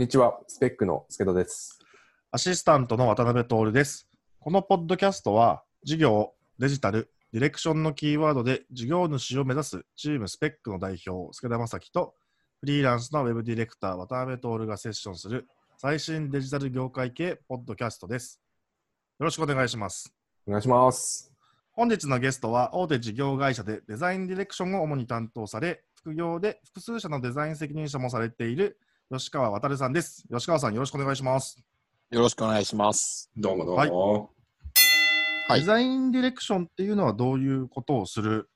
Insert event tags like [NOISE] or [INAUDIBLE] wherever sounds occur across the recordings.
んにちは、スペックの助戸です。アシスタントの渡辺徹です。このポッドキャストは、事業、デジタル、ディレクションのキーワードで事業主を目指すチームスペックの代表、助田正樹と、フリーランスのウェブディレクター、渡辺徹がセッションする最新デジタル業界系ポッドキャストです。よろしくお願いします。お願いします。本日のゲストは大手事業会社でデザインディレクションを主に担当され、副業で複数社のデザイン責任者もされている吉川渡さんです。吉川さん、よろしくお願いします。よろしくお願いします。どうもどうも。はいはいデザインディレクションっていうのはどういうことをする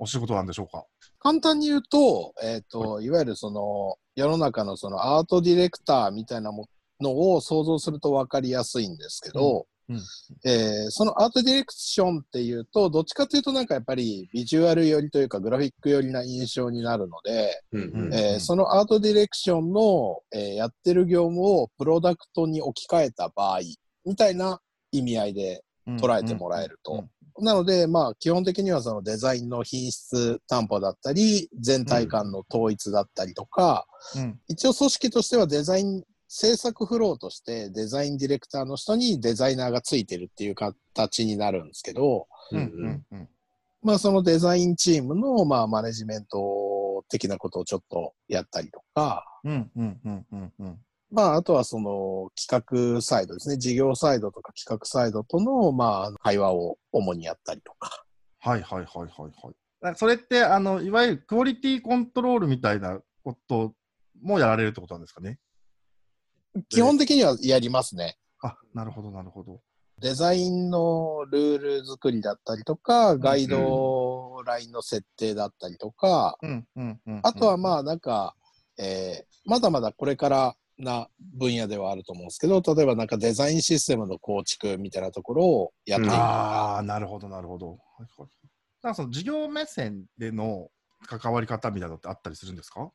お仕事なんでしょうか？簡単に言うと、えっ、と、いわゆるその、世の中のそのアートディレクターみたいなものを想像すると分かりやすいんですけど、うん。うんえーそのアートディレクションっていうと、どっちかというとなんかやっぱりビジュアル寄りというかグラフィック寄りな印象になるので、うんうん。えーそのアートディレクションの、えーやってる業務をプロダクトに置き換えた場合、みたいな意味合いで捉えてもらえると。なので、まあ、基本的にはそのデザインの品質担保だったり、全体感の統一だったりとか、うん。一応組織としてはデザイン、制作フローとしてデザインディレクターの人にデザイナーがついてるっていう形になるんですけど、うんうんうん。まあ、そのデザインチームの、まあ、マネジメント的なことをちょっとやったりとか、うんうんうんうんうん。まあ、あとはその企画サイドですね、事業サイドとか企画サイドとの、まあ、会話を主にやったりとか。はいはいはいはいはい。だそれってあのいわゆるクオリティコントロールみたいなこともやられるってことなんですかね？基本的にはやりますね。あなるほどなるほど。デザインのルール作りだったりとか、ガイドラインの設定だったりとか、あとはあまあなんか、えーまだまだこれからな分野ではあると思うんですけど、例えばなんかデザインシステムの構築みたいなところをやっていく。あーなるほどなるほど。なんかその事業目線での関わり方みたいなのってあったりするんですか？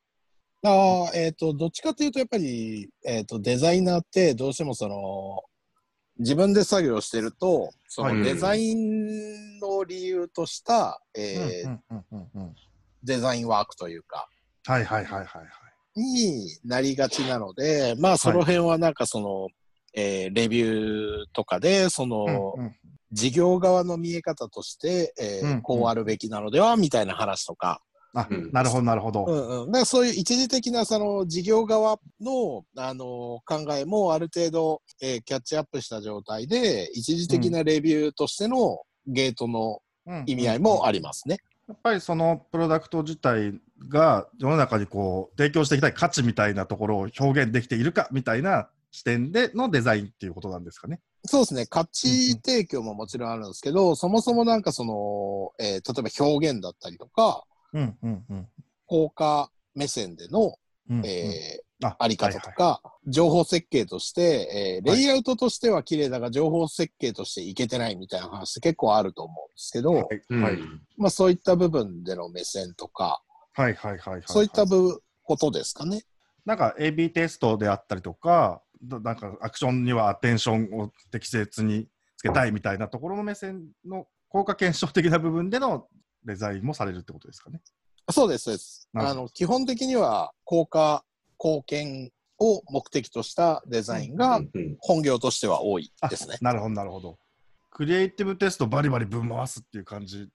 あーえっ、と、どっちかというとやっぱり、えっ、と、デザイナーってどうしてもその、自分で作業してると、そはい。のデザインの理由とした、デザインワークというか、はいはいはいはいはい。になりがちなので、まあその辺はなんかその、えーレビューとかで、その、うんうん。事業側の見え方として、えーうん。こうあるべきなのではみたいな話とか、あ、うん。なるほどなるほど、うんうん、そういう一時的なその事業側の、あの考えもある程度、えーキャッチアップした状態で、一時的なレビューとしてのゲートのうん。意味合いもありますね。やっぱりそのプロダクト自体が世の中にこう提供していきたい価値みたいなところを表現できているかみたいな視点でのデザインっていうことなんですかね。そうですね、価値提供ももちろんあるんですけど、そもそもなんかその、えー例えば表現だったりとか、うんうんうん。効果目線での、うんえーああり方とか、情報設計として、えーはい。レイアウトとしては綺麗だが、情報設計としていけてないみたいな話って結構あると思うんですけど、はいうん。はいまあそういった部分での目線とか、はいはいはいはい。そういった部ことですかね。なんか AB テストであったりとかだなんかアクションにはアテンションを適切につけたいみたいなところの目線の効果検証的な部分でのデザインもされるってことですかね。そうです、そうです。あの、基本的には効果、貢献を目的としたデザインがうん本業としては多いですね。なるほどなるほど。クリエイティブテストバリバリぶん回すっていう感じ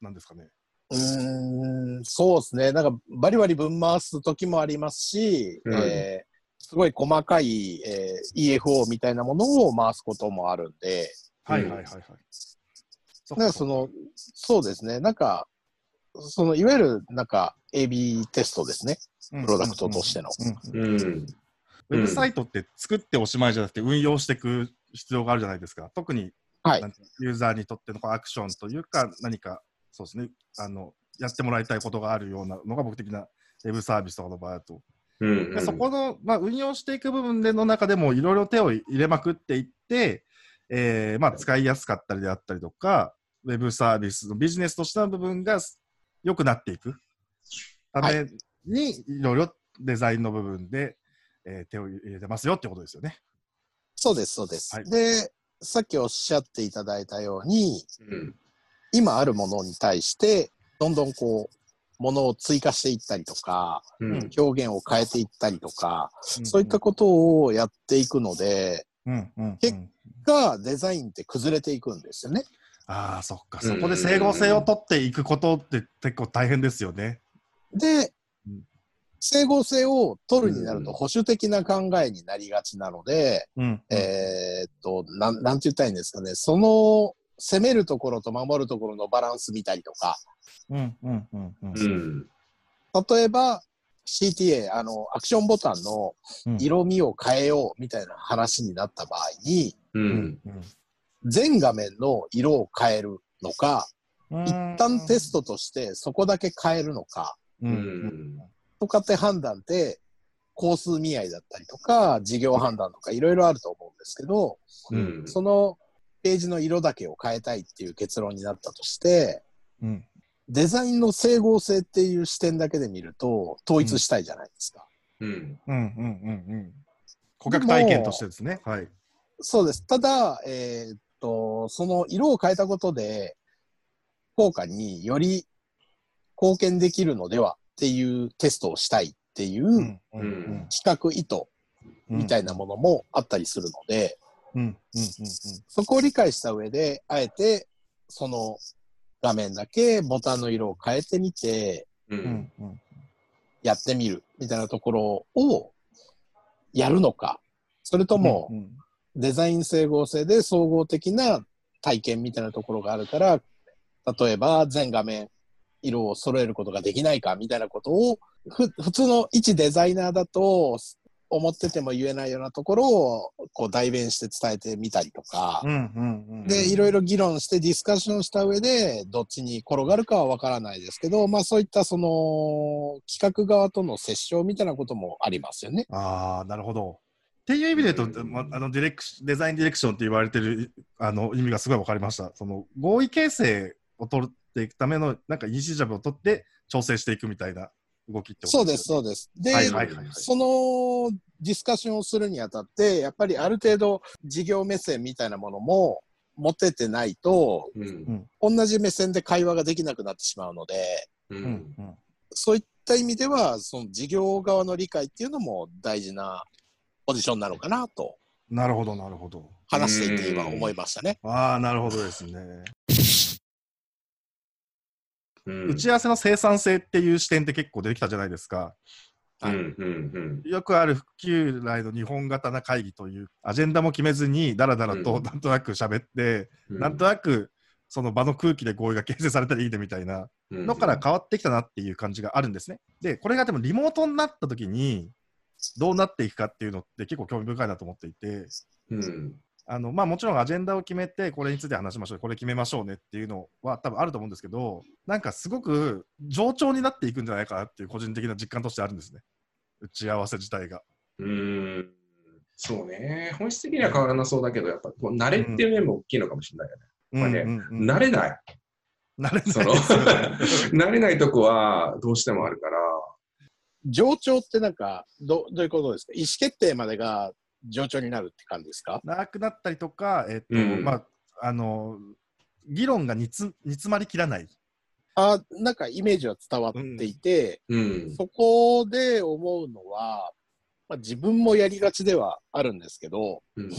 なんですかね。うーん、そうですね。なんか、バリバリ分回す時もありますし、うんえーすごい細かい、えー EFO みたいなものを回すこともあるんで、はいはいはいはい。そだからその、そうですね。なんか、その、いわゆる、なんか、AB テストですね。プロダクトとしての。ウェブサイトって作っておしまいじゃなくて運用していく必要があるじゃないですか。特にはいユーザーにとってのこうアクションというか何かそうですねあのやってもらいたいことがあるようなのが僕的なウェブサービスとかの場合だと。うんでそこの、まあ、運用していく部分での中でもいろいろ手を入れまくっていって、えーまあ、使いやすかったりであったりとかウェブサービスのビジネスとしての部分が良くなっていくためにいろいろデザインの部分で、えー手を入れてますよってことですよね。そうです、そうです。はいで、さっきおっしゃっていただいたように、うん今あるものに対して、どんどんこう、ものを追加していったりとか、うん。表現を変えていったりとか、うんそういったことをやっていくので、うんうんうん結がデザインって崩れていくんですよね。ああ、そっか。うんそこで整合性を取っていくことって結構大変ですよね。でうん、整合性を取るになるうんと保守的な考えになりがちなので、うん。えーっと、なん、なんて言ったらいいんですかね、その攻めるところと守るところのバランス見たりとか、うんうんうんうんうん。例えば CTA、あの、アクションボタンのうん色味を変えようみたいな話になった場合に、う。うんん全画面の色を変えるのか、うん一旦テストとしてそこだけ変えるのか。とかって判断って、工数見合いだったりとか、事業判断とかいろいろあると思うんですけど、うん。そのページの色だけを変えたいっていう結論になったとして、うんデザインの整合性っていう視点だけで見ると、統一したいじゃないですか。うん。うんうんうんうん顧客体験としてですね。はい。そうです。ただ、えーっと、その色を変えたことで、効果により貢献できるのではっていうテストをしたいっていう企画意図みたいなものもあったりするので、うんうんうんそこを理解した上で、あえて、その画面だけボタンの色を変えてみて、う。うんんうん。やってみるみたいなところをやるのか、それともうんデザイン整合性で総合的な体験みたいなところがあるから、例えば全画面色を揃えることができないかみたいなことを、ふ普通の一デザイナーだと思ってても言えないようなところをこう代弁して伝えてみたりとかで、いろいろ議論してディスカッションした上で、どっちに転がるかはわからないですけど、まあそういったその企画側との折衝みたいなこともありますよね。ああ、なるほど。っていう意味で言うと、あのディレクシデザインディレクションって言われてるあの意味がすごい分かりました。その合意形成を取っていくためのなんかイニシジャブを取って調整していくみたいな動きってことそうです、よそうです。で、はいはいはいはいそのディスカッションをするにあたって、やっぱりある程度事業目線みたいなものも持ててないと、うん。同じ目線で会話ができなくなってしまうので、う。うんんうんそういった意味では、その事業側の理解っていうのも大事なポジションなのかなとなるほど、なるほど。話していて今思いましたね。ああ、なるほどですね。うん。打ち合わせの生産性っていう視点って結構出てきたじゃないですか。うん。うん。よくある旧来の日本型な会議という、アジェンダも決めずに、だらだらとうんなんとなく喋って、うん。なんとなくその場の空気で合意が形成されたらいいねみたいなのから変わってきたなっていう感じがあるんですね。で、これがでもリモートになった時に、どうなっていくかっていうのって結構興味深いなと思っていて、うん。あのまあ、もちろんアジェンダを決めて、これについて話しましょう、これ決めましょうねっていうのは多分あると思うんですけど、なんかすごく冗長になっていくんじゃないかなっていう個人的な実感としてあるんですね。打ち合わせ自体が。うん。そうね。本質的には変わらなそうだけど、やっぱ、こう慣れっていう面も大きいのかもしれないよね。まあねうんうんうん慣れない。慣れないね [LAUGHS] 慣れないとこはどうしてもあるから。上長ってなんかど、どういうことですか？意思決定までが上長になるって感じですか？なくなったりとか、えっとうん。まあ、あの議論が煮つ煮詰まりきらない。あなんかイメージは伝わっていて、うん。そこで思うのは、まあ、自分もやりがちではあるんですけど、うん。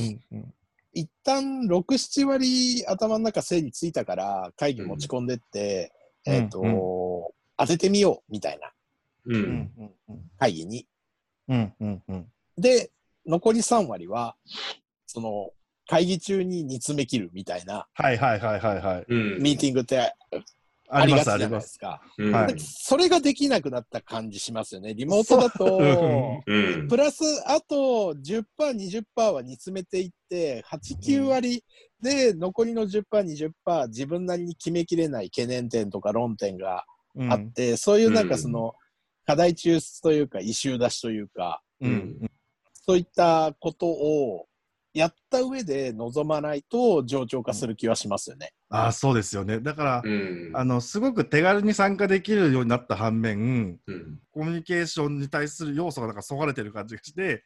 一旦6、7割頭の中整理ついたから会議持ち込んでって、うん。えっ、と、うん。当ててみようみたいなう。うんんうん会議に。うんうんうんで、残り3割は、その、会議中に煮詰め切るみたいなはいはいはいはいはい。うん。ミーティングってあありがちじゃりますありま。ないですすか。それができなくなった感じしますよね。リモートだと、[LAUGHS] うん。プラスあと10%、20%は煮詰めていって、8、9割で残りの10%、20%自分なりに決めきれない懸念点とか論点がうんあって、そういうなんかその、課題抽出というか、異臭出しというか、うんそういったことをやった上で臨まないと上長化する気はしますよね。ああそうですよね。だから、うん。あのすごく手軽に参加できるようになった反面、うん。コミュニケーションに対する要素がなんかそがれてる感じがして、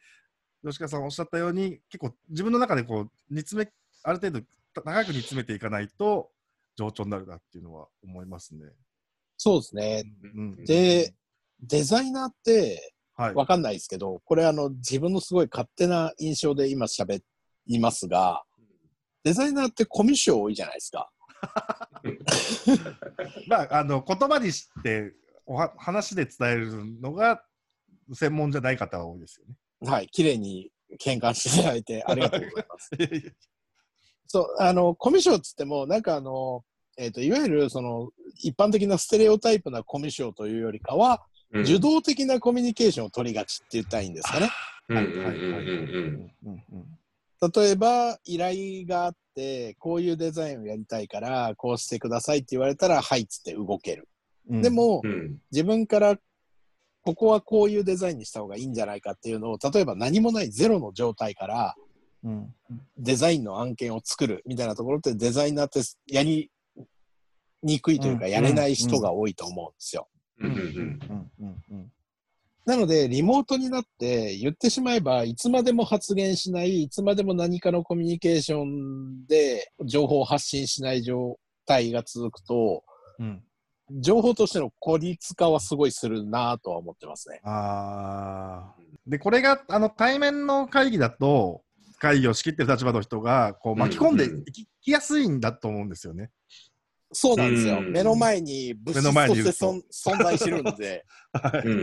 吉川さんおっしゃったように、結構自分の中でこう煮詰め、ある程度長く煮詰めていかないと上長になるなっていうのは思いますね。そうですね。うんで、デザイナーってはい。わかんないですけど、これあの自分のすごい勝手な印象で今喋りますが、デザイナーってコミュ障多いじゃないですか。[LAUGHS] まあ、あの、言葉にして、おは話で伝えるのが専門じゃない方が多いですよね。はい。綺麗に喧嘩していただいて [LAUGHS] ありがとうございます。そう、あの、コミュ障っつっても、なんかあの、えっ、と、いわゆるその、一般的なステレオタイプなコミュ障というよりかは、うん。受動的なコミュニケーションを取りがちって言ったらいいんですかね。うん。うん。はいはい。はい。うん。うん。うん。うん例えば、依頼があって、こういうデザインをやりたいから、こうしてくださいって言われたら、はいっつって動ける。うん。で、も、うん。自分から、ここはこういうデザインにした方がいいんじゃないかっていうのを、例えば何もないゼロの状態から、うん。デザインの案件を作るみたいなところってデザイナーってやりにくいというか、うん。やれない人が多いと思うんですよ。うんうんうん。うんうんなので、リモートになって言ってしまえば、いつまでも発言しない、いつまでも何かのコミュニケーションで情報を発信しない状態が続くと、うん。情報としての孤立化はすごいするなとは思ってますね。あー。で、これがあの対面の会議だと、会議を仕切ってる立場の人がこう巻き込んでうんうん。いききやすいんだと思うんですよね。そうなんですよ。うん。目の前に物目の質として前にいると。そん存在してるんで。うんう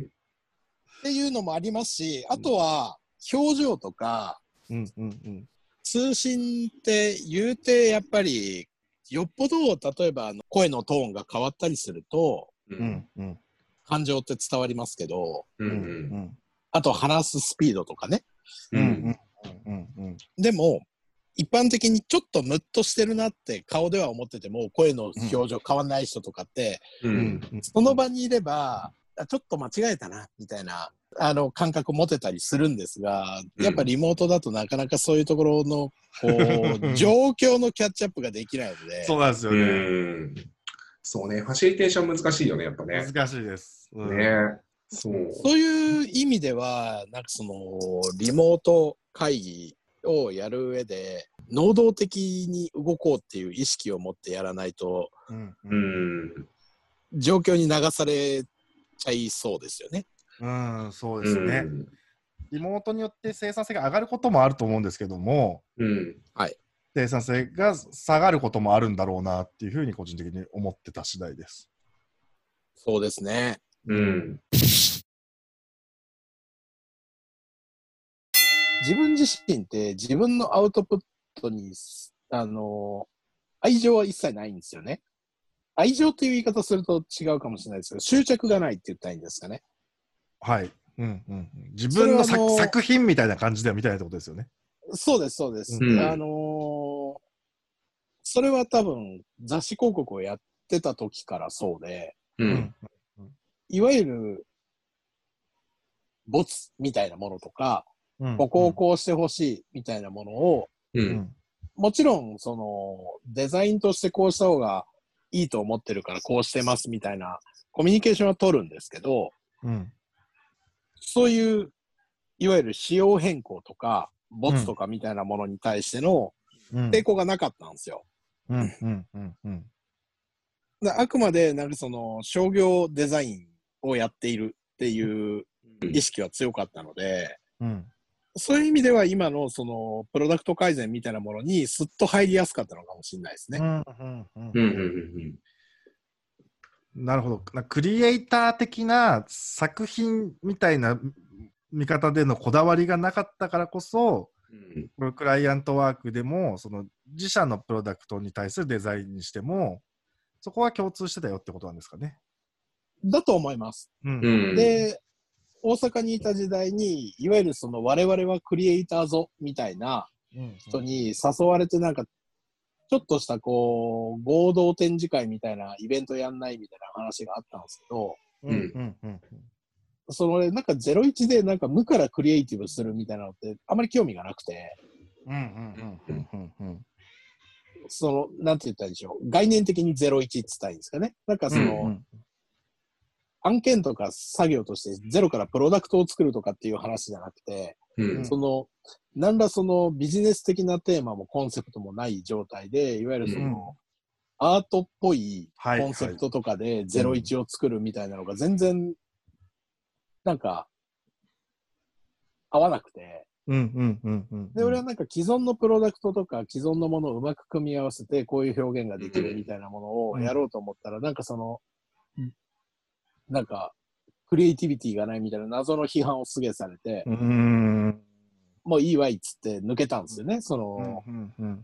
ん。っていうのもありますし、あとは表情とかうんうんうん。通信って言うてやっぱりよっぽど例えばあの声のトーンが変わったりするとううんんうん。感情って伝わりますけど、うんううんん。あと話すスピードとかね。うんうんうんうん。でも一般的にちょっとムッとしてるなって顔では思ってても声の表情変わんない人とかって、ううんんその場にいればあちょっと間違えたなみたいなあの感覚持てたりするんですがやっぱリモートだとなかなかそういうところのこう [LAUGHS] 状況のキャッチアップができないのでそうなんですようね。んそうね、ファシリテーション難しいよね、やっぱね。難しいです。うんねそう。そういう意味ではなんかそのリモート会議をやる上で能動的に動こうっていう意識を持ってやらないとうん。状況に流されちゃいそうですよね。うん、そうでうすね。ん。リモートによって生産性が上がることもあると思うんですけども、うん。生産性が下がることもあるんだろうなっていうふうに個人的に思ってた次第です。そうですね。うん。自分自身って自分のアウトプットに、あの、愛情は一切ないんですよね。愛情っていう言い方すると違うかもしれないですけど、執着がないって言ったらいいんですかね。はい。うんうんうん、自分の作品みたいな感じではみたいなってことですよね。そうです、そうです。うんあのーそれは多分雑誌広告をやってた時からそうで、うん。いわゆる、ボツみたいなものとか、うんここをこうしてほしいみたいなものを、もちろん、その、デザインとしてこうした方がいいと思ってるからこうしてますみたいなコミュニケーションは取るんですけど、うん。そういう、いわゆる仕様変更とか、ボツとかみたいなものに対してのうん。抵抗がなかったんですよ。うん。うん。うん。うん。であくまで、なんかその、商業デザインをやっているっていう意識は強かったので、うんそういう意味では今のその、プロダクト改善みたいなものにすっと入りやすかったのかもしれないですね。うんうんうん。うんうん。なるほど。なクリエイター的な作品みたいな見方でのこだわりがなかったからこそ、うん。クライアントワークでも、その自社のプロダクトに対するデザインにしても、そこは共通してたよってことなんですかね。だと思います。うんうん。で、大阪にいた時代に、いわゆるその我々はクリエイターぞみたいなうん人に誘われてなんか、ちょっとしたこう、合同展示会みたいなイベントやんないみたいな話があったんですけど、うんうんうんそのなんか01でなんか無からクリエイティブするみたいなのってあまり興味がなくて、うんうんうんうんうんその、なんて言ったらいいでしょう。概念的に01って言ったらいいんですかね。なんかその、うん案件とか作業としてゼロからプロダクトを作るとかっていう話じゃなくて、うん。その、何らそのビジネス的なテーマもコンセプトもない状態で、いわゆるその、アートっぽいはいコンセプトとかで01を作るみたいなのが全然、なんか、合わなくて。うんうんうんうん。で、俺はなんか既存のプロダクトとか既存のものをうまく組み合わせてこういう表現ができるみたいなものをやろうと思ったら、なんかその、なんか、クリエイティビティがないみたいな謎の批判をすげえされて。もういいわいっつって抜けたんですよね、その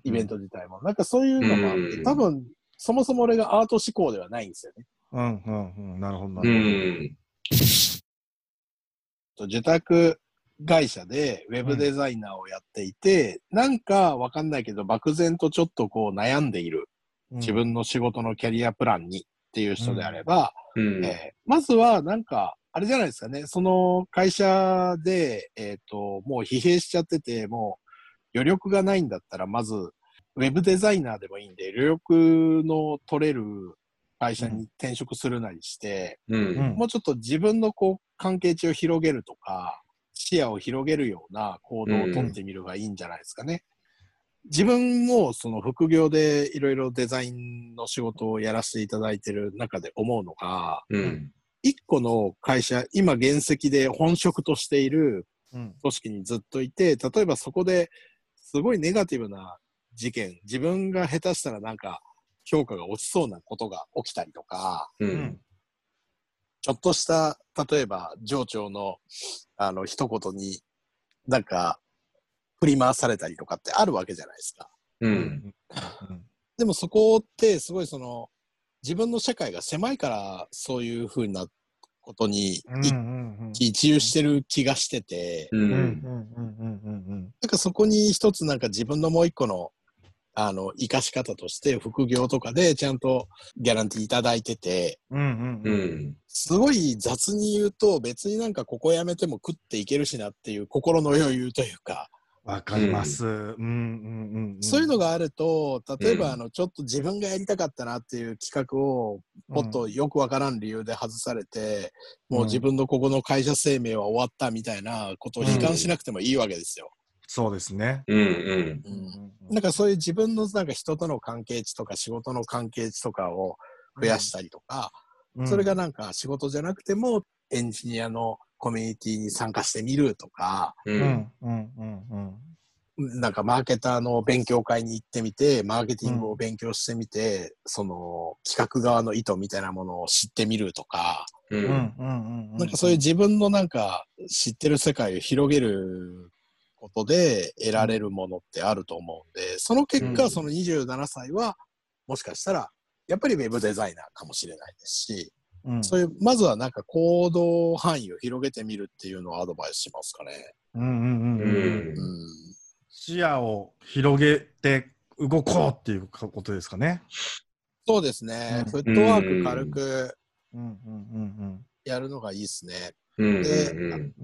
イベント。ト自体も。なんかそういうのがあって、うん多分、そもそも俺がアート思考ではないんですよね。うんうんうん。なるほどなうるほど。ん。受託会社でウェブデザイナーをやっていて、なんかわかんないけど、漠然とちょっとこう悩んでいる自分の仕事のキャリアプランにっていう人であれば、うん。えーまずはなんか、あれじゃないですかね、その会社で、えっ、と、もう疲弊しちゃってて、もう余力がないんだったら、まず、ウェブデザイナーでもいいんで、余力の取れる会社に転職するなりして、う。うんん。もうちょっと自分のこう関係値を広げるとか、視野を広げるような行動をとってみるがいいんじゃないですかね。自分もその副業でいろいろデザインの仕事をやらせていただいてる中で思うのが、うん。一個の会社、今現石で本職としているうん組織にずっといて、例えばそこですごいネガティブな事件、自分が下手したらなんか評価が落ちそうなことが起きたりとか、う。うんん。ちょっとした、例えば上長のあの一言になんか振り回されたりとかってあるわけじゃないですか。うん。でもそこってすごいその自分の社会が狭いからそういうふうなことにうん一うん喜一憂してる気がしてて、う。うんうんんうんうんなんかそこに一つなんか自分のもう一個のあの生かし方として副業とかでちゃんとギャランティーいただいてて、うんうんううんん。すごい雑に言うと別になんかここ辞めても食っていけるしなっていう心の余裕というか、わかります。うんうんうんうん。そういうのがあると、例えうんばあのちょっと自分がやりたかったなっていう企画をもっとよくわからん理由で外されて、もう自分のここの会社生命は終わったみたいなことを悲観しなくてもいいわけですよ。そうですね。うん。うん。うんなんかそういう自分のなんか人との関係値とか仕事の関係値とかを増やしたりとか、うんそれがなんか仕事じゃなくてもエンジニアのコミュニティに参加してみるとか、う。うんんうんうんうん。なんかマーケターの勉強会に行ってみて、マーケティングを勉強してみて、その企画側の意図みたいなものを知ってみるとか、う。うんんうんうん。なんかそういう自分のなんか知ってる世界を広げることで得られるものってあると思うんで、その結果、うんその27歳はもしかしたらやっぱりウェブデザイナーかもしれないですし、うんそういう、まずはなんか行動範囲を広げてみるっていうのをアドバイスしますかね。うんうんうんううん。うんん。視野を広げて動こうっていうことですかね。そうですね、うんフットワーク軽くうんうんうんやるのがいいですね。うん。でうん。うん。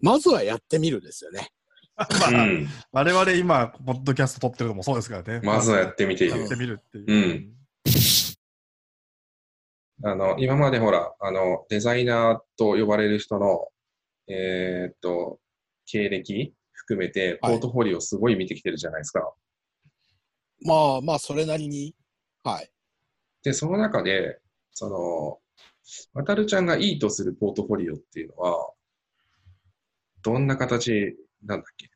まずはやってみるですよね。まあ、我々今、ポッドキャスト撮ってるのもそうですからね。まずはやってみてやって。みるっていう。あの、今までほら、あの、デザイナーと呼ばれる人の、えーっと、経歴含めて、ポートフォリオすごい見てきてるじゃないですか。まあまあ、それなりに。はい。で、その中で、その、渡るちゃんがいいとするポートフォリオっていうのは、どんな形なんだっけ？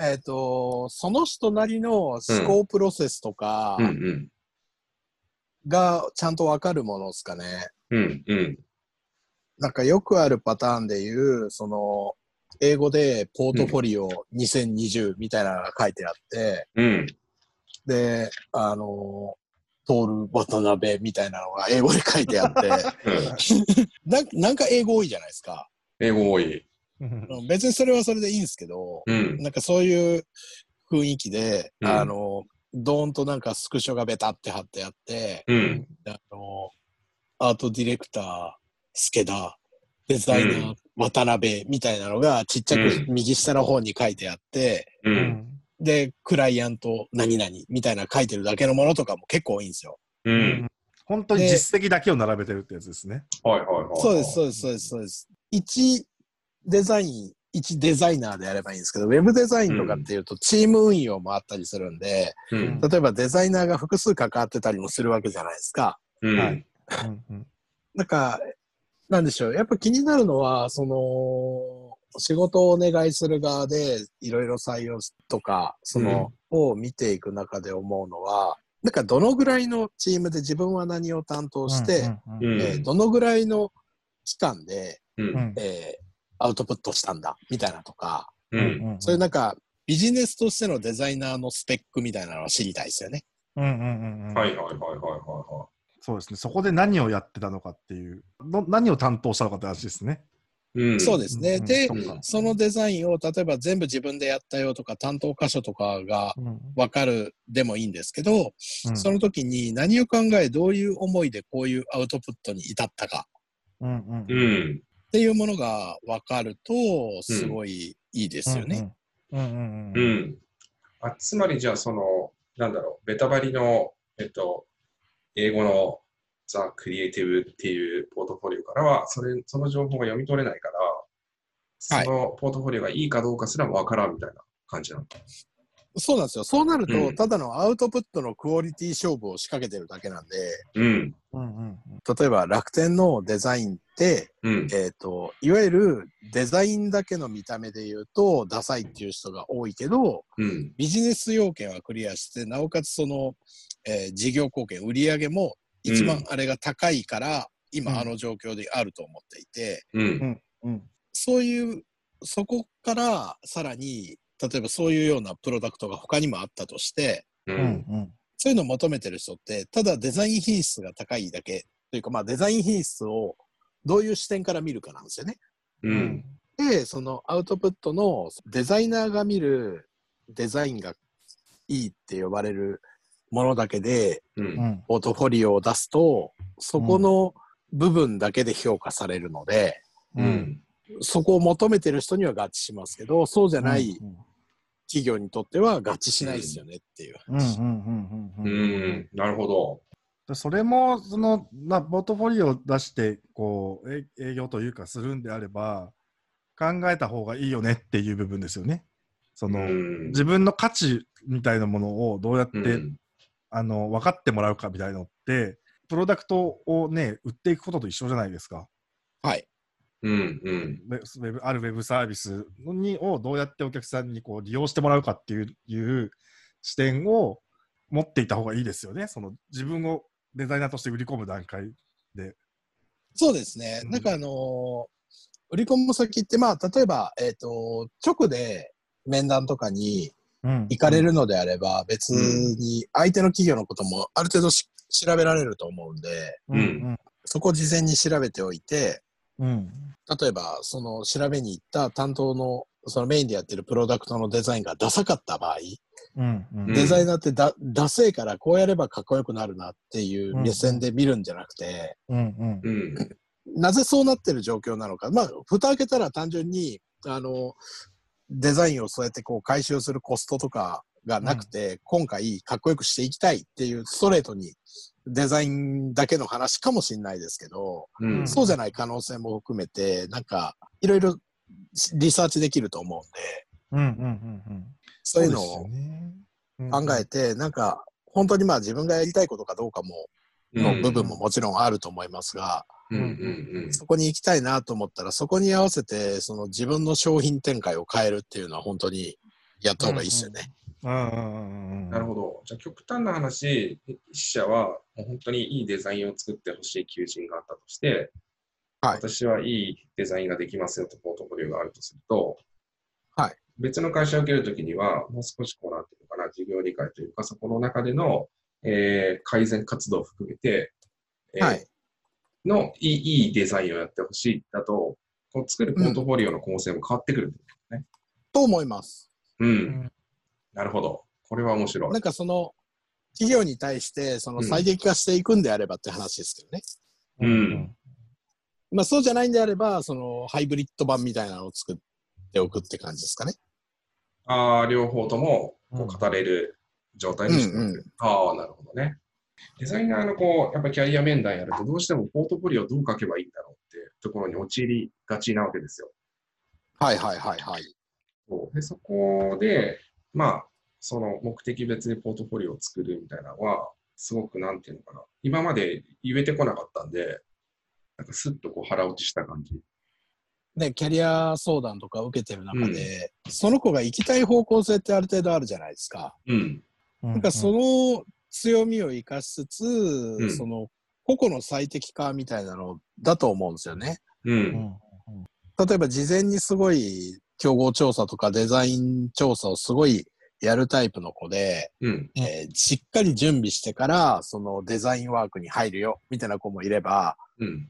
えっ、と、その人なりの思考プロセスとかうんうん。がちゃんとわかるものですかね。うんうん。なんかよくあるパターンでいう、その、英語でポートフォリオ2020みたいなのが書いてあって、うん。で、あの、トール・渡辺みたいなのが英語で書いてあって、うん [LAUGHS] なんなんか英語多いじゃないですか。英語多い。別にそれはそれでいいんですけど、うん。なんかそういう雰囲気で、うんあの、ドーンとなんかスクショがベタって貼ってあって、うん。あの、アートディレクター、助田、デザイナー、渡辺みたいなのがちっちゃくうん右下の方に書いてあって、う。うんんで、クライアント何々みたいな書いてるだけのものとかも結構多いんですよ。うん。本当に実績だけを並べてるってやつですね。はいはいはい。そうです、そうです、そうです、そうです。1デザイン、一デザイナーでやればいいんですけど、ウェブデザインとかっていうと、チーム運用もあったりするんで、うん。例えばデザイナーが複数関わってたりもするわけじゃないですか。うん。はいうんうんなんか、なんでしょう。やっぱ気になるのは、その、仕事をお願いする側で、いろいろ採用とか、その、を見ていく中で思うのは、なんかどのぐらいのチームで自分は何を担当して、うんうんうんえーどのぐらいの期間で、うん。うんえーアウトプットしたんだ、みたいなとか、う。うんんそういうなんか、ビジネスとしてのデザイナーのスペックみたいなのを知りたいですよね。うんうんうんうんはいはいはいはいはそうですね。そこで何をやってたのかっていう、の何を担当したのかって話ですね。いはい。うん。そうですね。うんでそ、のデザインを例えば全部自分でやったよとか担当箇所とかがうん分かるでもいいんですけど、うんその時に何を考えどういう思いでこういうアウトプットに至ったかうんうんうん。っていうものが分かるとすごいいいですよね。うんうんうんう。ん。あつまりじゃあ、その、なんだろう、ベタバリの、えっと、英語のザ・クリエイティブっていうポートフォリオからは、それ、その情報が読み取れないから、そのポートフォリオがいいかどうかすらもわからんみたいな感じなの？そうなんですよ。そうなると、うんただのアウトプットのクオリティ勝負を仕掛けてるだけなんで、うん。うんうん例えば楽天のデザインって、うん。えっ、と、いわゆるデザインだけの見た目で言うと、ダサいっていう人が多いけど、うん。ビジネス要件はクリアして、なおかつその、えー事業貢献、売り上げも一番あれが高いから、うん今あの状況であると思っていて、うん。うんそういう、そこからさらに、例えばそういうようなプロダクトが他にもあったとして、う。うんんそういうのを求めてる人って、ただデザイン品質が高いだけ、というかまあデザイン品質をどういう視点から見るかなんですよね。う。うんんで、そのアウトプットのデザイナーが見るデザインがいいって呼ばれるものだけで、う。うんんポートフォリオを出すと、そこの部分だけで評価されるので、ううんん。そこを求めてる人には合致しますけど、そうじゃないうん企業にとっては合致しないですよねっていう話。うんうんうんうんううんん。なるほど。でそれも、その、まあ、ポートフォリオを出して、こう、え営業というかするんであれば、考えた方がいいよねっていう部分ですよね。その、うん自分の価値みたいなものをどうやって、うん。あの、分かってもらうかみたいなのって、プロダクトをね、売っていくことと一緒じゃないですか。はい。うん。うん。ウェウェブあるウェブサービスにをどうやってお客さんにこう利用してもらうかっていういう視点を持っていた方がいいですよね。その自分をデザイナーとして売り込む段階で。そうですね。うんなんかあのー売り込む先って、まあ、例えば、えっ、と、直で面談とかに行かれるのであれば、別に相手の企業のこともある程度し調べられると思うんで、うんうんそこを事前に調べておいて、うん例えば、その調べに行った担当の、そのメインでやってるプロダクトのデザインがダサかった場合、うんうんデザイナーってだ、ダセえからこうやればかっこよくなるなっていう目線で見るんじゃなくて、うんうんうん。なぜそうなってる状況なのか。まあ、蓋開けたら単純に、あの、デザインをそうやってこう回収するコストとかがなくて、今回かっこよくしていきたいっていうストレートにデザインだけの話かもしれないですけど、うん。そうじゃない可能性も含めて、なんか、いろいろリサーチできると思うんで、うんうんうんうん。そういうのを考えて、なんか、本当にまあ自分がやりたいことかどうかも、の部分ももちろんあると思いますが、うんうんそこに行きたいなと思ったら、そこに合わせて、その自分の商品展開を変えるっていうのは本当にやった方がいいですよね。うんうんうんうんなるほど。じゃあ極端な話、一社はもう本当にいいデザインを作ってほしい求人があったとして、はい私はいいデザインができますよとポートフォリオがあるとすると、はい別の会社を受けるときには、もう少しこうなんていうのかな、事業理解というか、そこの中での、えー改善活動を含めて、えーはい。のいいいいデザインをやってほしいだと、こう作るポートフォリオの構成も変わってくるんだよね。と思います。うん。んなるほど。これは面白いなん。かその、企業に対して、そのうん最適化していくんであればって話ですけどね。うんまあそうじゃないんであれば、そのハイブリッド版みたいなのを作っておくって感じですかね。ああ、両方ともこう語れる状態にしておく、うんうんああ、なるほどね。デザイナーのこう、やっぱキャリア面談やると、どうしてもポートフォリオをどう書けばいいんだろうってところに陥りがちなわけですよ。はいはいはいはい。そうでそこで、まあ、その目的別にポートフォリオを作るみたいなのは、すごくなんていうのかな、今まで言えてこなかったんで、なんかスッとこう腹落ちした感じ。ね、キャリア相談とか受けてる中で、その子が行きたい方向性ってある程度あるじゃないですか。うん。なんかその強みを生かしつつ、んその個々の最適化みたいなのだと思うんですよね。う。うんん例えば事前にすごい競合調査とかデザイン調査をすごいやるタイプの子で、うん。えーしっかり準備してからそのデザインワークに入るよみたいな子もいれば、うん。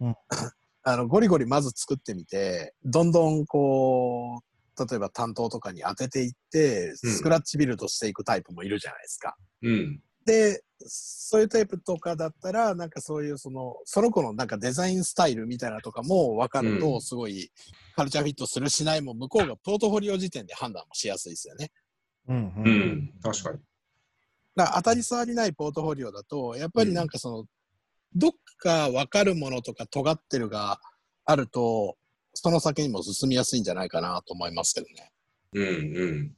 あのゴリゴリまず作ってみて、どんどんこう、例えば担当とかに当てていって、うんスクラッチビルドしていくタイプもいるじゃないですか。うん。で、そういうタイプとかだったら、なんかそういうその、その子のなんかデザインスタイルみたいなとかも分かるうと、んすごいカルチャーフィットするしないも向こうがポートフォリオ時点で判断もしやすいですよね。うんう。ん。確かに。だ当たり障りないポートフォリオだと、やっぱりなんかその、どっか分かるものとか尖ってるがあると、その先にも進みやすいんじゃないかなと思いますけどね。うん。うん。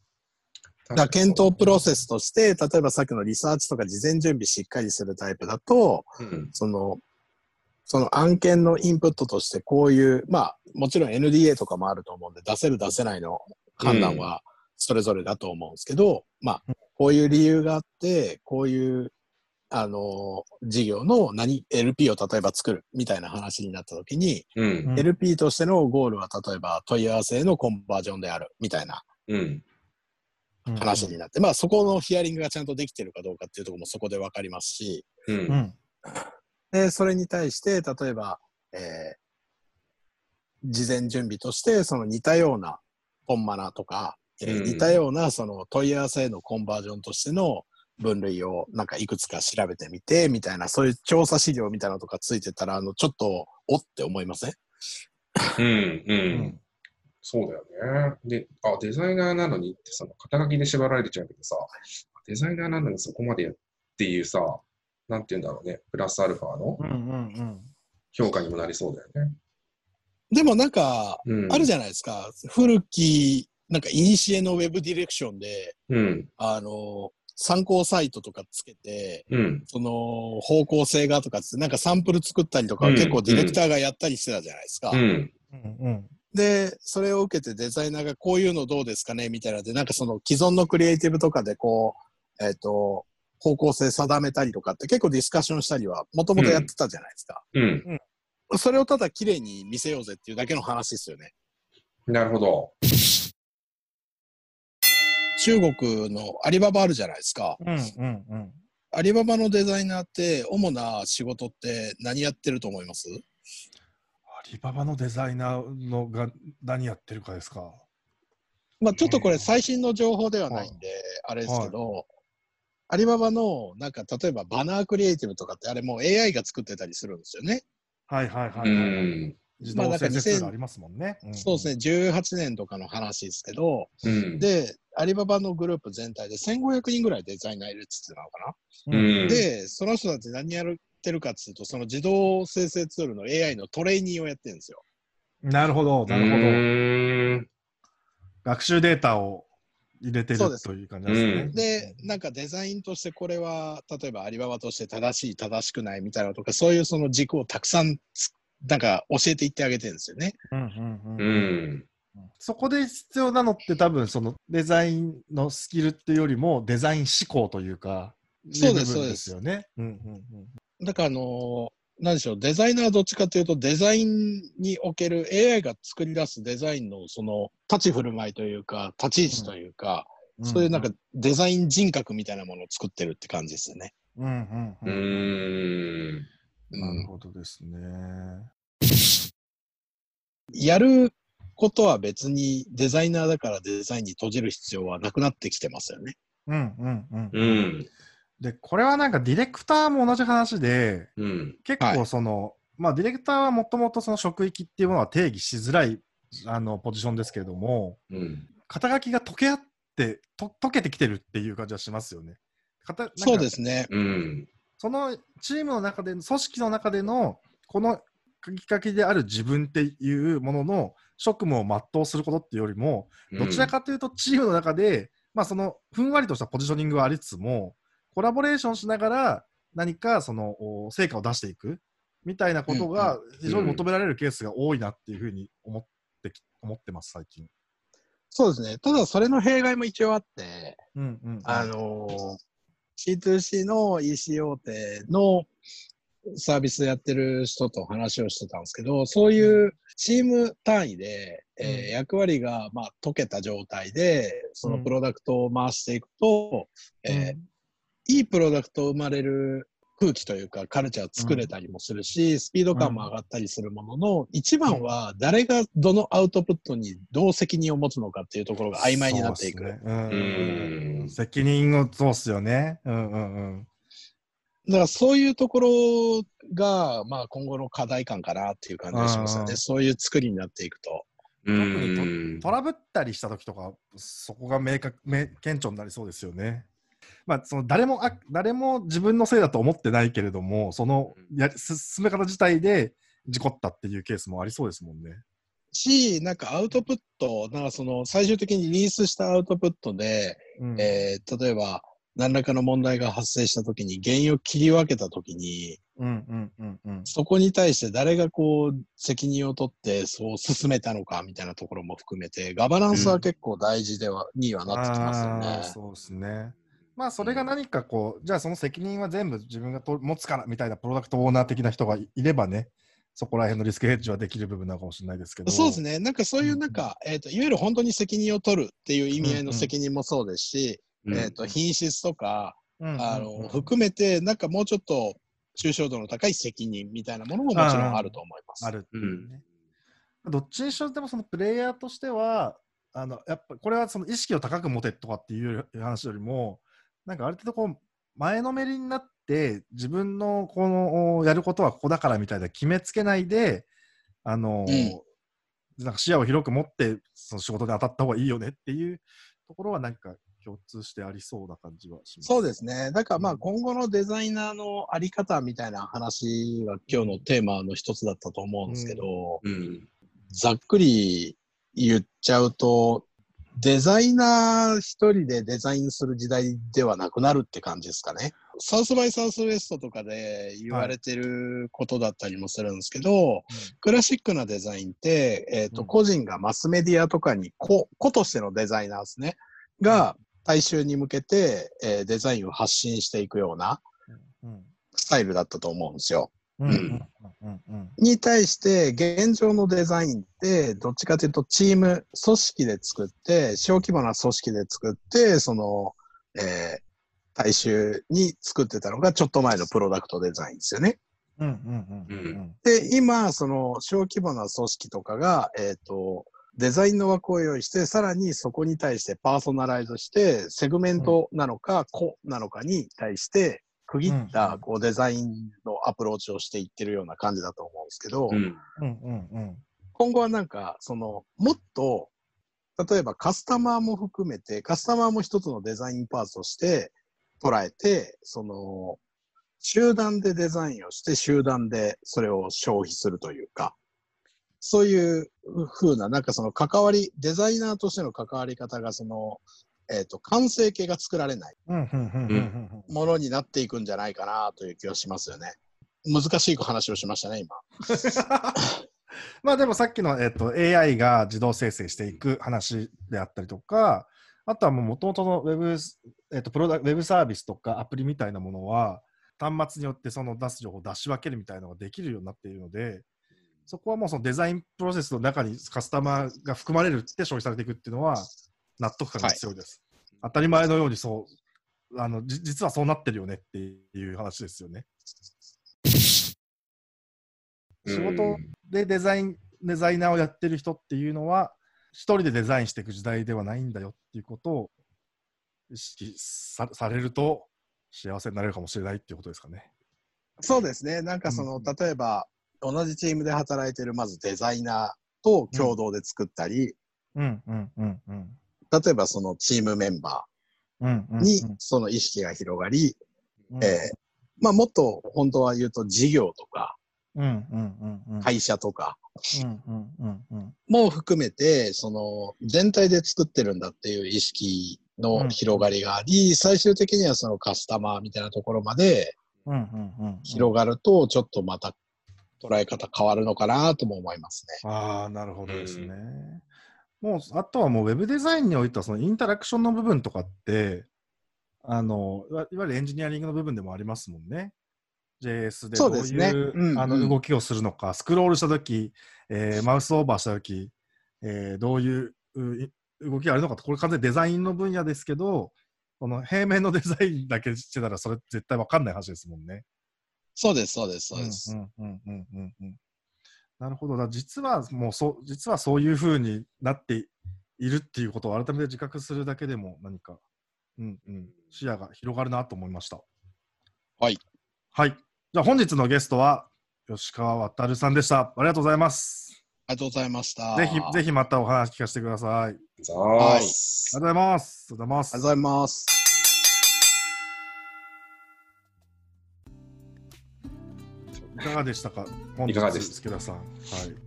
だ検討プロセスとして、例えばさっきのリサーチとか事前準備しっかりするタイプだと、うん。その、その案件のインプットとしてこういう、まあ、もちろん NDA とかもあると思うんで、出せる出せないの判断はそれぞれだと思うんですけど、まあ、こういう理由があって、こういう、あの、事業の何、LP を例えば作るみたいな話になった時に、うん。うん LP としてのゴールは例えば問い合わせへのコンバージョンであるみたいなうん。話になって、まあそこのヒアリングがちゃんとできてるかどうかっていうところもそこでわかりますし、う。うんん。で、それに対して、例えば、えー事前準備として、その似たような本マナとか、えーうん似たようなその問い合わせへのコンバージョンとしての分類をなんかいくつか調べてみて、みたいな、そういう調査資料みたいなのとかついてたら、あの、ちょっと、おって思いません？うん。う。うんそうだよね。で、あ、デザイナーなのにって、その肩書きで縛られちゃうけどさ、デザイナーなのにそこまでやっていうさ、なんて言うんだろうね、プラスアルファのうんうん評価にもなりそうだよね。でもなんか、うん。あるじゃないですか。古き、なんか、いにしえのウェブディレクションで、うん。あの、参考サイトとかつけて、うん。その方向性がとかっつって、なんかサンプル作ったりとか、うん結構ディレクターがやったりしてたじゃないですか。うん。うんうんで、それを受けてデザイナーがこういうのどうですかね？みたいなので、なんかその既存のクリエイティブとかでこう、えっ、と、方向性定めたりとかって結構ディスカッションしたりはもともとやってたじゃないですか。うん。それをただ綺麗に見せようぜっていうだけの話ですよね。なるほど。中国のアリババあるじゃないですか。うんうんうんアリババのデザイナーって主な仕事って何やってると思います？アリババのデザイナーのが何やってるかですか？まあちょっとこれ最新の情報ではないんで、あれですけど、アリババのなんか例えばバナークリエイティブとかってあれもう AI が作ってたりするんですよね。はいはいはういはい。ん。自動生成ツールありますもんね。そうですね、18年とかの話ですけど、うん。で、アリババのグループ全体で1500人ぐらいデザイナーいるっつってたのかな。うん。うん。で、その人たち何やってるかっつうと、その自動生成ツールの AI のトレーニーをやってるんですよ。なるほど、なるほど。る学習データを入れてるそうですという感じですね。うんで、なんかデザインとしてこれは、例えばアリババとして正しい、正しくないみたいなのとか、そういうその軸をたくさんつ、なんか教えていってあげてるんですよね。うんうんううんん。そこで必要なのって多分そのデザインのスキルっていうよりもデザイン思考というか、そうです部分ですよね。だからあのーなんでしょう、デザイナーはどっちかというと、デザインにおける AI が作り出すデザインのその立ち振る舞いというか、立ち位置というか、うん。そういうなんかデザイン人格みたいなものを作ってるって感じですよね。うんうんううん。ん。うん、なるほどですね。やることは別にデザイナーだからデザインに閉じる必要はなくなってきてますよね。うんうんうん。うん。で、これはなんかディレクターも同じ話で、うん。結構その、まあディレクターはもともとその職域っていうものは定義しづらいあのポジションですけれども、うん。肩書きが溶け合ってと溶けてきてるっていう感じはしますよね。そうですね。うん。そのチームの中で、組織の中での、このきっかけである自分っていうものの職務を全うすることっていうよりも、どちらかというとチームの中で、まあそのふんわりとしたポジショニングはありつつも、コラボレーションしながら何かそのお成果を出していくみたいなことが非常に求められるケースが多いなっていうふうに思ってき思ってます、最近。そうですね。ただ、それの弊害も一応あって、うんうん、あのー C2C の EC 大手のサービスやってる人と話をしてたんですけど、そういうチーム単位で、えーうん。役割がまあ解けた状態で、そのプロダクトを回していくと、えーいいプロダクトを生まれる空気というかカルチャーを作れたりもするし、スピード感も上がったりするものの、一番は誰がどのアウトプットにどう責任を持つのかっていうところが曖昧になっていく。そうん責任をそうっすよね。うんうんうん。だからそういうところが、まあ、今後の課題感かなっていう感じがしますよね。そういう作りになっていくと。うんトラブったりした時とか、そこが明確明顕著になりそうですよね。まあ、その誰もあ誰も自分のせいだと思ってないけれども、そのや進め方自体で事故ったっていうケースもありそうですもんね。し、なんかアウトプット、なんかその最終的にリリースしたアウトプットで、うんえー例えば何らかの問題が発生したときに、原因を切り分けたときに、うんうんうんうんそこに対して誰がこう責任を取ってそう進めたのかみたいなところも含めて、ガバナンスは結構大事では、にはなってきますよあねー。そうですね。まあそれが何かこう、じゃあその責任は全部自分がと持つからみたいなプロダクトオーナー的な人がいいればね、そこら辺のリスクヘッジはできる部分なのかもしれないですけど。そうですね。なんかそういうなんか、えっ、と、いわゆる本当に責任を取るっていう意味合いの責任もそうですし、えっ、と、品質とか、うんうんうんあの、含めて、なんかもうちょっと抽象度の高い責任みたいなものももちろんあると思います。あるってういうんね。どっちにしろでもそのプレイヤーとしては、あのやっぱこれはその意識を高く持てとかっていう話よりも、なんかある程度こう前のめりになって自分のこのやることはここだからみたいな決めつけないで、あの、なんか視野を広く持ってその仕事に当たった方がいいよねっていうところはなんか共通してありそうな感じはします。そうですね。だからまあ今後のデザイナーのあり方みたいな話が今日のテーマの一つだったと思うんですけど、うんざっくり言っちゃうと、デザイナー一人でデザインする時代ではなくなるって感じですかね。サウスバイサウスウエストとかで言われてることだったりもするんですけど、クラシックなデザインって、えっ、と、うん。個人がマスメディアとかに個、個としてのデザイナーですね、が大衆に向けて、えーデザインを発信していくようなうん。スタイルだったと思うんですよ。に対して、現状のデザインって、どっちかというと、チーム、組織で作って、小規模な組織で作って、その、えー大衆に作ってたのが、ちょっと前のプロダクトデザインですよね。で、今、その、小規模な組織とかが、えっ、と、デザインの枠を用意して、さらにそこに対してパーソナライズして、セグメントなのか、個なのかに対して、区切っうん。た、こう、デザインのアプローチをしていってるような感じだと思うんですけど、うん。うんうんうん。今後はなんか、その、もっと、例えばカスタマーも含めて、カスタマーも一つのデザインパーツとして捉えて、その、集団でデザインをして、集団でそれを消費するというか、そういう風な、なんかその関わり、デザイナーとしての関わり方が、その、えっ、と、完成形が作られないものになっていくんじゃないかなという気がしますよね。難しい話をしましたね、今。[LAUGHS] まあでもさっきの、えっと AI が自動生成していく話であったりとか、あとはもともとのウェブ、えっとプロダウェブサービスとかアプリみたいなものは、端末によってその出す情報を出し分けるみたいなのができるようになっているので、そこはもうそのデザインプロセスの中にカスタマーが含まれるって消費されていくっていうのは、納得感が強いです。当たり前のようにそう、あのじ実はそうなってるよねっていう話ですよね。仕事でデザイン、デザイナーをやってる人っていうのは、一人でデザインしていく時代ではないんだよっていうことを意識さされると幸せになれるかもしれないっていうことですかね。そうですね。なんかその、うん例えば、同じチームで働いてるまずデザイナーと共同で作ったり、うんうんうんうん。例えばそのチームメンバうんうんーにその意識が広がり、うんえーまあもっと本当は言うと事業とか、うんうんうんうん。会社とかうんうんうんうん。も含めて、その全体で作ってるんだっていう意識の広がりがあり、最終的にはそのカスタマーみたいなところまでうんうんうん。広がると、ちょっとまた捉え方変わるのかなとも思いますね。ああ、なるほどですね。もう、あとはもうウェブデザインにおいては、そのインタラクションの部分とかって、あの、いわゆるエンジニアリングの部分でもありますもんね。JS でどうそうねいううんうんあの動きをするのか、スクロールしたとき、えーマウスオーバーしたとき、えーどういう動きがあるのかと、これ完全にデザインの分野ですけど、この平面のデザインだけしてたら、それ絶対わかんない話ですもんね。そうです、そうです、そうです。んうんうんうんうんうんなるほど。だ実はもうそう、実はそういうふうになっているっていうことを改めて自覚するだけでも何か、うんうん、視野が広がるなと思いました。はい。はい。じゃあ本日のゲストは吉川渉さんでした。ありがとうございます。ありがとうございました。ぜひ、ぜひ。ひまたお話聞かせてください。ありざはいーす。がとうございます。ありがとうございます。ありがとうございます。かがでしたか？いかがでした助田さん。はい。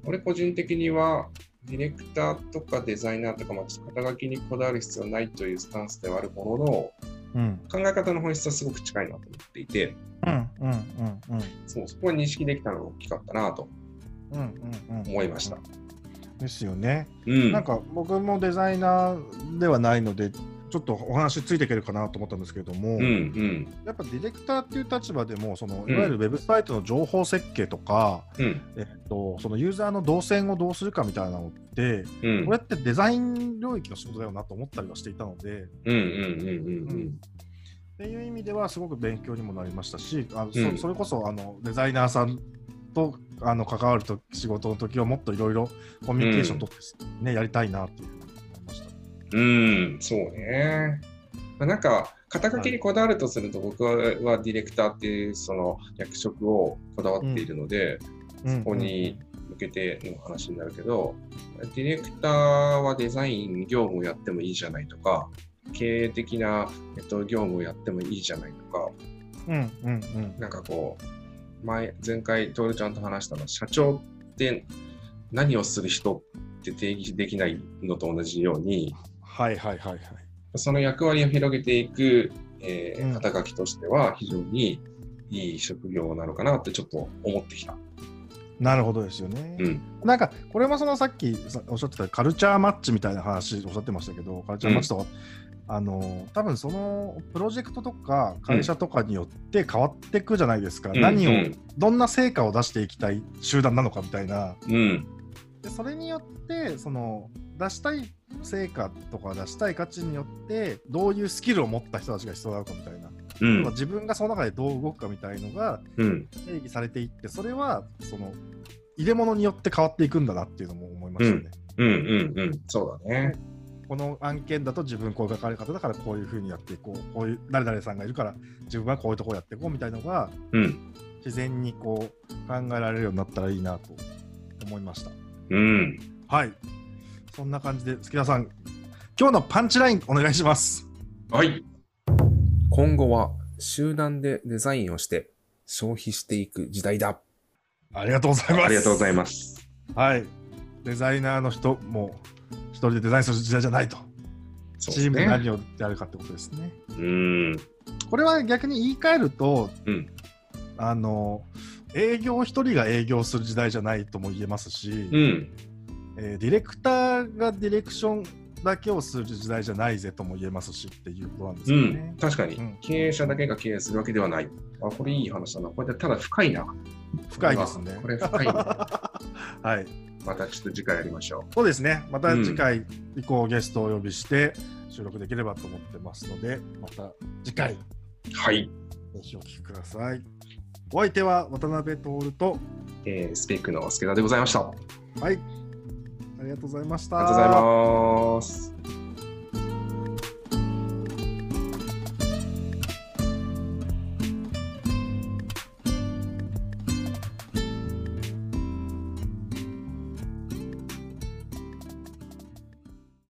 俺個人的には、ディレクターとかデザイナーとか、まあ、肩書きにこだわる必要はないというスタンスではあるものの、うん。考え方の本質はすごく近いなと思っていて、うんうんうんうん。そうそこは認識できたのが大きかったなとうんうんうん。思いました。ですよね。うん。なんか僕もデザイナーではないので、ちょっとお話ついていけるかなと思ったんですけれども、うんうん。やっぱディレクターっていう立場でも、そのうん。いわゆるウェブサイトの情報設計とか、うん。えっと、そのユーザーの動線をどうするかみたいなのって、うん。これってデザイン領域の仕事だよなと思ったりはしていたので、うんうんうんっていう意味ではすごく勉強にもなりましたし、あのうん。そそれこそあのデザイナーさんとあの関わると仕事の時はもっといろいろコミュニケーション取って、ねやりたいなというふうに思い。う。ん。うん、そうね。まあ、なんか、肩書きにこだわるとすると、僕ははディレクターっていうその役職をこだわっているので、そこに向けての話になるけど、ディレクターはデザイン業務をやってもいいじゃないとか、経営的な、えっと、業務をやってもいいじゃないとか、うんうんうん。なんかこう、前、前回、トールちゃんと話したのは、社長って何をする人って定義できないのと同じように、はいはいはいはい。その役割を広げていく、えーうん肩書きとしては非常にいい職業なのかなってちょっと思ってきた。なるほどですよね。うん。なんかこれもそのさっきさおっしゃってたカルチャーマッチみたいな話おっしゃってましたけど、カルチャーマッチとか、あの多分そのプロジェクトとか会社とかによって変わっていくじゃないですか、何を、うんどんな成果を出していきたい集団なのかみたいな。うん。でそれによってその出したい成果とか出したい価値によってどういうスキルを持った人たちが必要なのかみたいな、うん。自分がその中でどう動くかみたいのがうん。定義されていってそれはその入れ物によって変わっていくんだなっていうのも思いましたね。うん。うん。うん。そうだね。この案件だと自分こういう書かれ方だからこういうふうにやっていこうこういう誰々さんがいるから自分はこういうところやっていこうみたいのがうん。自然にこう考えられるようになったらいいなと思いました。うん。はい。そんな感じで、月田さん、今日のパンチラインお願いします。はい。今後は集団でデザインをして消費していく時代だ。ありがとうございます。ありがとうございまます。す。はい。デザイナーの人も一人でデザインする時代じゃないと。チームでね。何をやるかってことですね。うん。これは逆に言い換えると、うんあの、営業一人が営業する時代じゃないとも言えますし、うん。えーディレクターがディレクションだけをする時代じゃないぜとも言えますしっていうことなんですうんよね。。確かにうん、経営者だけが経営するわけではない。あ、これいい話だな。これでただ深いな。深いですね。これ深いな。[LAUGHS] はい。またちょっと次回やりましょそうですね。また次回以降ゲストをお呼びして収録できればと思ってますので、また次回う。はい。ぜひお聞きください。お相手は渡辺徹と、えー、スペックの助田でございました。あはい。ありがとうございました。りがとうございます。